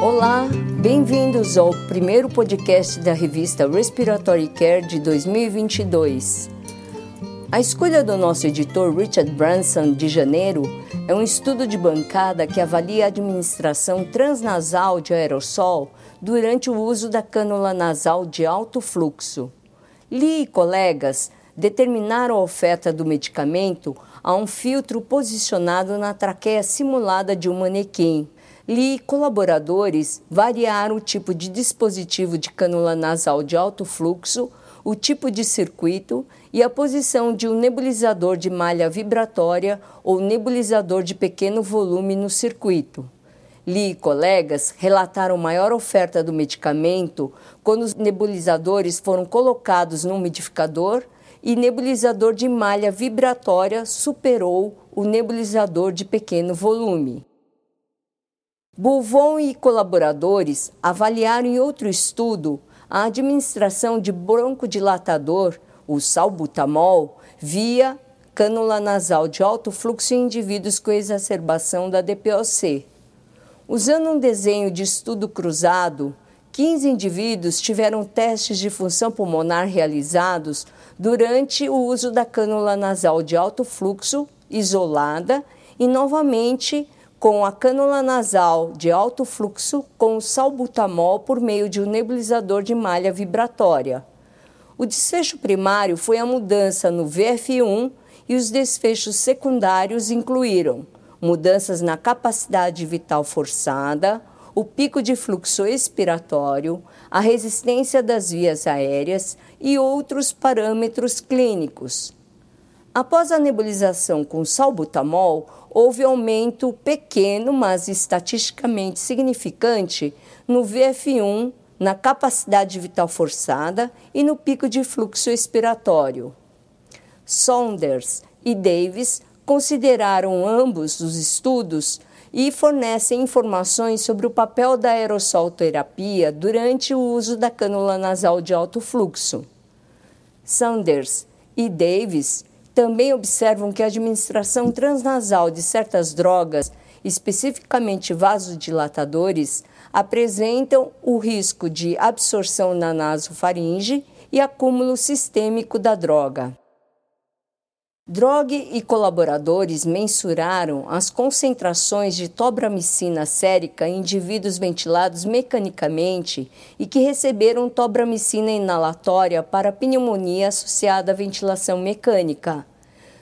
Olá, bem-vindos ao primeiro podcast da revista Respiratory Care de 2022. A escolha do nosso editor Richard Branson de janeiro é um estudo de bancada que avalia a administração transnasal de aerossol durante o uso da cânula nasal de alto fluxo. Lee e colegas determinaram a oferta do medicamento a um filtro posicionado na traqueia simulada de um manequim E colaboradores variaram o tipo de dispositivo de cânula nasal de alto fluxo, o tipo de circuito e a posição de um nebulizador de malha vibratória ou nebulizador de pequeno volume no circuito. Lee e colegas relataram maior oferta do medicamento quando os nebulizadores foram colocados no umidificador e nebulizador de malha vibratória superou o nebulizador de pequeno volume. Bouvon e colaboradores avaliaram em outro estudo a administração de broncodilatador, o salbutamol, via cânula nasal de alto fluxo em indivíduos com exacerbação da DPOC. Usando um desenho de estudo cruzado, 15 indivíduos tiveram testes de função pulmonar realizados durante o uso da cânula nasal de alto fluxo isolada e novamente com a cânula nasal de alto fluxo com salbutamol por meio de um nebulizador de malha vibratória. O desfecho primário foi a mudança no VF1 e os desfechos secundários incluíram mudanças na capacidade vital forçada, o pico de fluxo expiratório, a resistência das vias aéreas e outros parâmetros clínicos. Após a nebulização com salbutamol, houve aumento pequeno, mas estatisticamente significante, no VF1, na capacidade vital forçada e no pico de fluxo expiratório. Saunders e Davis consideraram ambos os estudos e fornecem informações sobre o papel da aerossolterapia durante o uso da cânula nasal de alto fluxo. Saunders e Davis também observam que a administração transnasal de certas drogas, especificamente vasodilatadores, apresentam o risco de absorção na nasofaringe e acúmulo sistêmico da droga. Drog e colaboradores mensuraram as concentrações de tobramicina sérica em indivíduos ventilados mecanicamente e que receberam tobramicina inalatória para pneumonia associada à ventilação mecânica.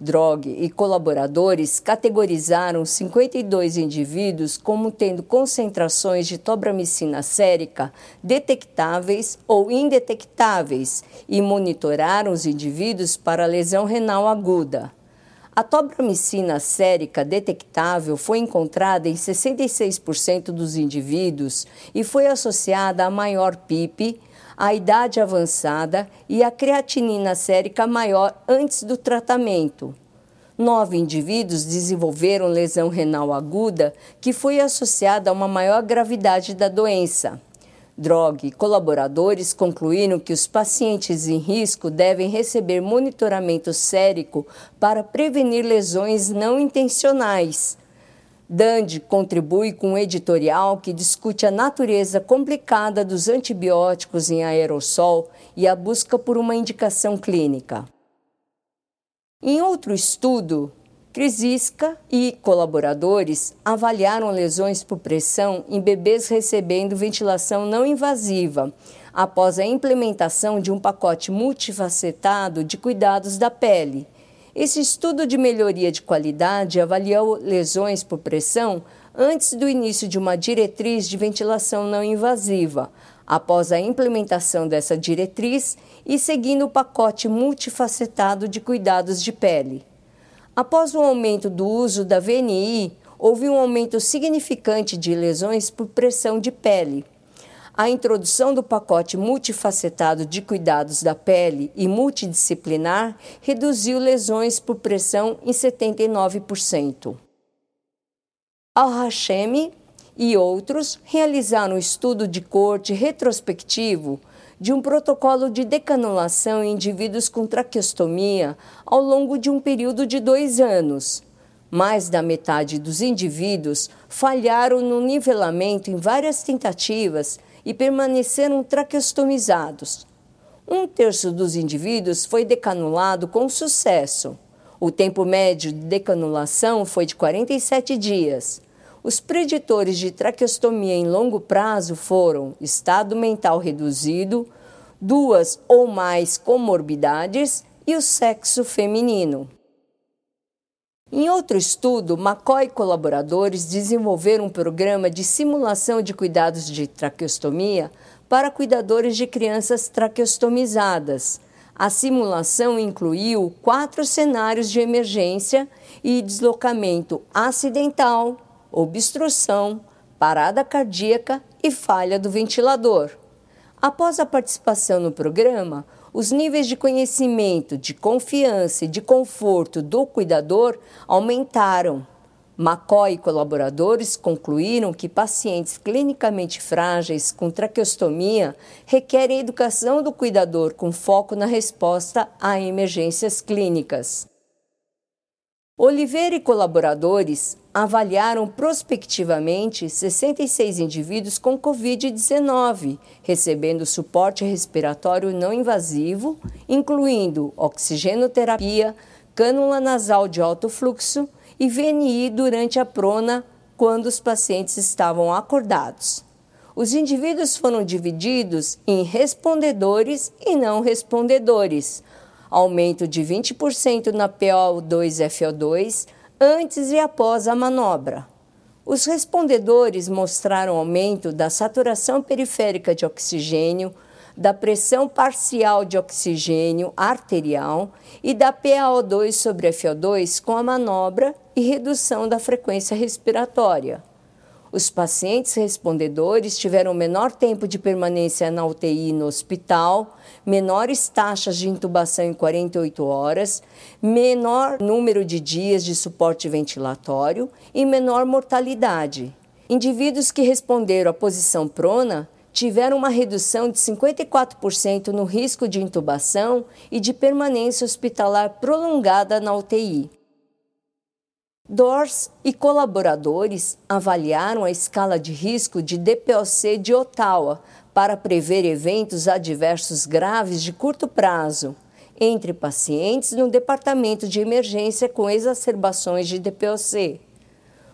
Drog e colaboradores categorizaram 52 indivíduos como tendo concentrações de tobramicina sérica detectáveis ou indetectáveis e monitoraram os indivíduos para lesão renal aguda. A tobramicina sérica detectável foi encontrada em 66% dos indivíduos e foi associada a maior PIP, a idade avançada e a creatinina sérica maior antes do tratamento. Nove indivíduos desenvolveram lesão renal aguda que foi associada a uma maior gravidade da doença. Drog e colaboradores concluíram que os pacientes em risco devem receber monitoramento sérico para prevenir lesões não intencionais. Dandy contribui com um editorial que discute a natureza complicada dos antibióticos em aerossol e a busca por uma indicação clínica. Em outro estudo, Krisiska e colaboradores avaliaram lesões por pressão em bebês recebendo ventilação não invasiva após a implementação de um pacote multifacetado de cuidados da pele esse estudo de melhoria de qualidade avaliou lesões por pressão antes do início de uma diretriz de ventilação não invasiva, após a implementação dessa diretriz e seguindo o pacote multifacetado de cuidados de pele. Após o aumento do uso da VNI, houve um aumento significante de lesões por pressão de pele a introdução do pacote multifacetado de cuidados da pele e multidisciplinar reduziu lesões por pressão em 79%. Al-Hashemi e outros realizaram um estudo de corte retrospectivo de um protocolo de decanulação em indivíduos com traqueostomia ao longo de um período de dois anos. Mais da metade dos indivíduos falharam no nivelamento em várias tentativas e permaneceram traqueostomizados. Um terço dos indivíduos foi decanulado com sucesso. O tempo médio de decanulação foi de 47 dias. Os preditores de traqueostomia em longo prazo foram estado mental reduzido, duas ou mais comorbidades e o sexo feminino. Em outro estudo, McCoy e colaboradores desenvolveram um programa de simulação de cuidados de traqueostomia para cuidadores de crianças traqueostomizadas. A simulação incluiu quatro cenários de emergência e deslocamento acidental, obstrução, parada cardíaca e falha do ventilador. Após a participação no programa, os níveis de conhecimento, de confiança e de conforto do cuidador aumentaram. McCoy e colaboradores concluíram que pacientes clinicamente frágeis com traqueostomia requerem educação do cuidador com foco na resposta a emergências clínicas. Oliveira e colaboradores avaliaram prospectivamente 66 indivíduos com Covid-19, recebendo suporte respiratório não invasivo, incluindo oxigenoterapia, cânula nasal de alto fluxo e VNI durante a prona quando os pacientes estavam acordados. Os indivíduos foram divididos em respondedores e não respondedores, aumento de 20% na PO2-FO2 antes e após a manobra. Os respondedores mostraram aumento da saturação periférica de oxigênio, da pressão parcial de oxigênio arterial e da PaO2 sobre FO2 com a manobra e redução da frequência respiratória. Os pacientes respondedores tiveram menor tempo de permanência na UTI no hospital, menores taxas de intubação em 48 horas, menor número de dias de suporte ventilatório e menor mortalidade. Indivíduos que responderam à posição prona tiveram uma redução de 54% no risco de intubação e de permanência hospitalar prolongada na UTI. Dors e colaboradores avaliaram a escala de risco de DPOC de Ottawa para prever eventos adversos graves de curto prazo entre pacientes no departamento de emergência com exacerbações de DPOC.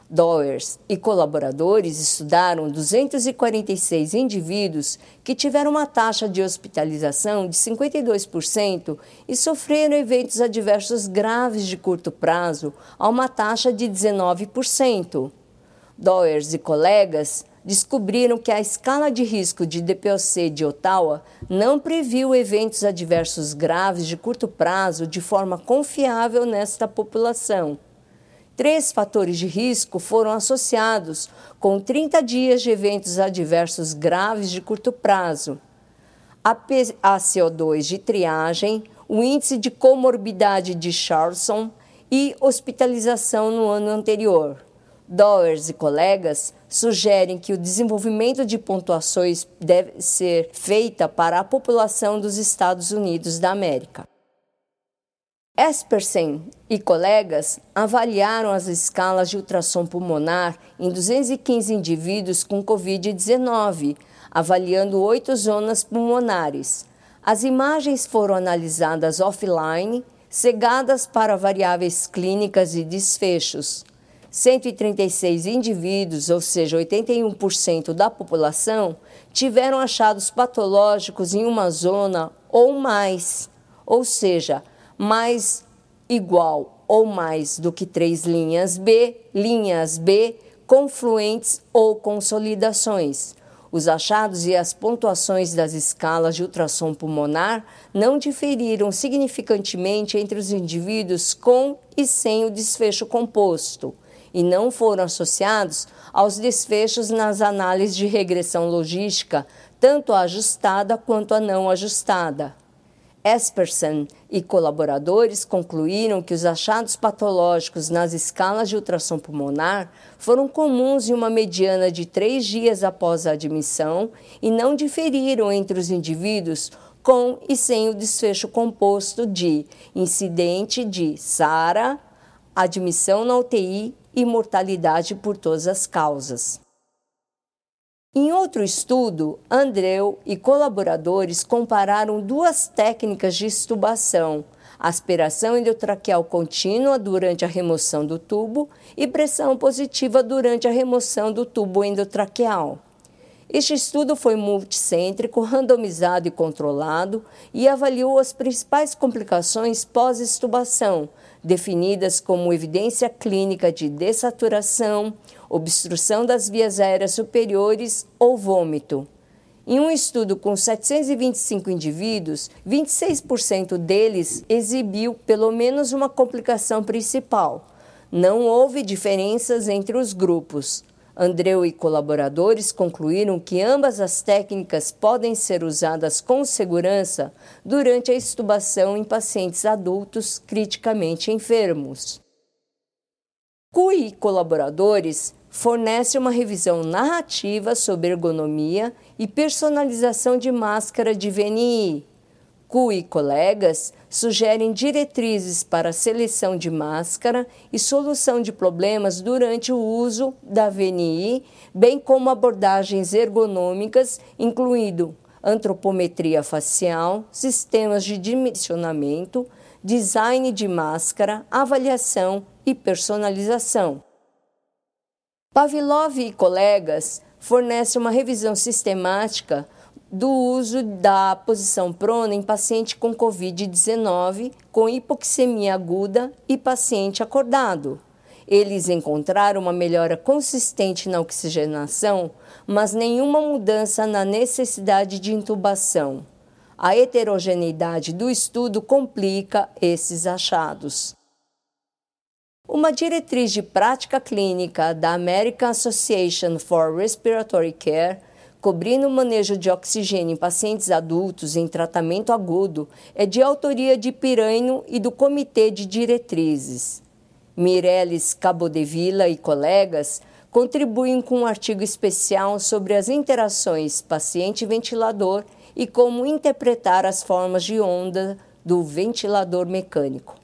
Doers e colaboradores estudaram 246 indivíduos que tiveram uma taxa de hospitalização de 52% e sofreram eventos adversos graves de curto prazo a uma taxa de 19%. Doers e colegas descobriram que a escala de risco de DPOC de Ottawa não previu eventos adversos graves de curto prazo de forma confiável nesta população. Três fatores de risco foram associados com 30 dias de eventos adversos graves de curto prazo. A PaCO2 de triagem, o índice de comorbidade de Charlson e hospitalização no ano anterior. Doers e colegas sugerem que o desenvolvimento de pontuações deve ser feita para a população dos Estados Unidos da América. Espersen e colegas avaliaram as escalas de ultrassom pulmonar em 215 indivíduos com Covid-19, avaliando oito zonas pulmonares. As imagens foram analisadas offline, cegadas para variáveis clínicas e desfechos. 136 indivíduos, ou seja, 81% da população, tiveram achados patológicos em uma zona ou mais, ou seja, mais igual ou mais do que três linhas B, linhas B, confluentes ou consolidações. Os achados e as pontuações das escalas de ultrassom pulmonar não diferiram significantemente entre os indivíduos com e sem o desfecho composto e não foram associados aos desfechos nas análises de regressão logística, tanto a ajustada quanto a não ajustada. Esperson e colaboradores concluíram que os achados patológicos nas escalas de ultrassom pulmonar foram comuns em uma mediana de três dias após a admissão e não diferiram entre os indivíduos com e sem o desfecho composto de incidente de SARA, admissão na UTI e mortalidade por todas as causas. Em outro estudo, Andreu e colaboradores compararam duas técnicas de extubação, aspiração endotraqueal contínua durante a remoção do tubo e pressão positiva durante a remoção do tubo endotraqueal. Este estudo foi multicêntrico, randomizado e controlado e avaliou as principais complicações pós-extubação, definidas como evidência clínica de dessaturação, obstrução das vias aéreas superiores ou vômito. Em um estudo com 725 indivíduos, 26% deles exibiu pelo menos uma complicação principal. Não houve diferenças entre os grupos. Andreu e colaboradores concluíram que ambas as técnicas podem ser usadas com segurança durante a extubação em pacientes adultos criticamente enfermos. CUI e colaboradores fornece uma revisão narrativa sobre ergonomia e personalização de máscara de VNI. Cu e colegas sugerem diretrizes para seleção de máscara e solução de problemas durante o uso da VNI, bem como abordagens ergonômicas, incluindo antropometria facial, sistemas de dimensionamento, design de máscara, avaliação e personalização. Pavlov e colegas fornecem uma revisão sistemática do uso da posição prona em paciente com Covid-19 com hipoxemia aguda e paciente acordado. Eles encontraram uma melhora consistente na oxigenação, mas nenhuma mudança na necessidade de intubação. A heterogeneidade do estudo complica esses achados. Uma diretriz de prática clínica da American Association for Respiratory Care, cobrindo o manejo de oxigênio em pacientes adultos em tratamento agudo, é de autoria de Piraino e do Comitê de Diretrizes. Mireles Cabodevila e colegas contribuem com um artigo especial sobre as interações paciente-ventilador e como interpretar as formas de onda do ventilador mecânico.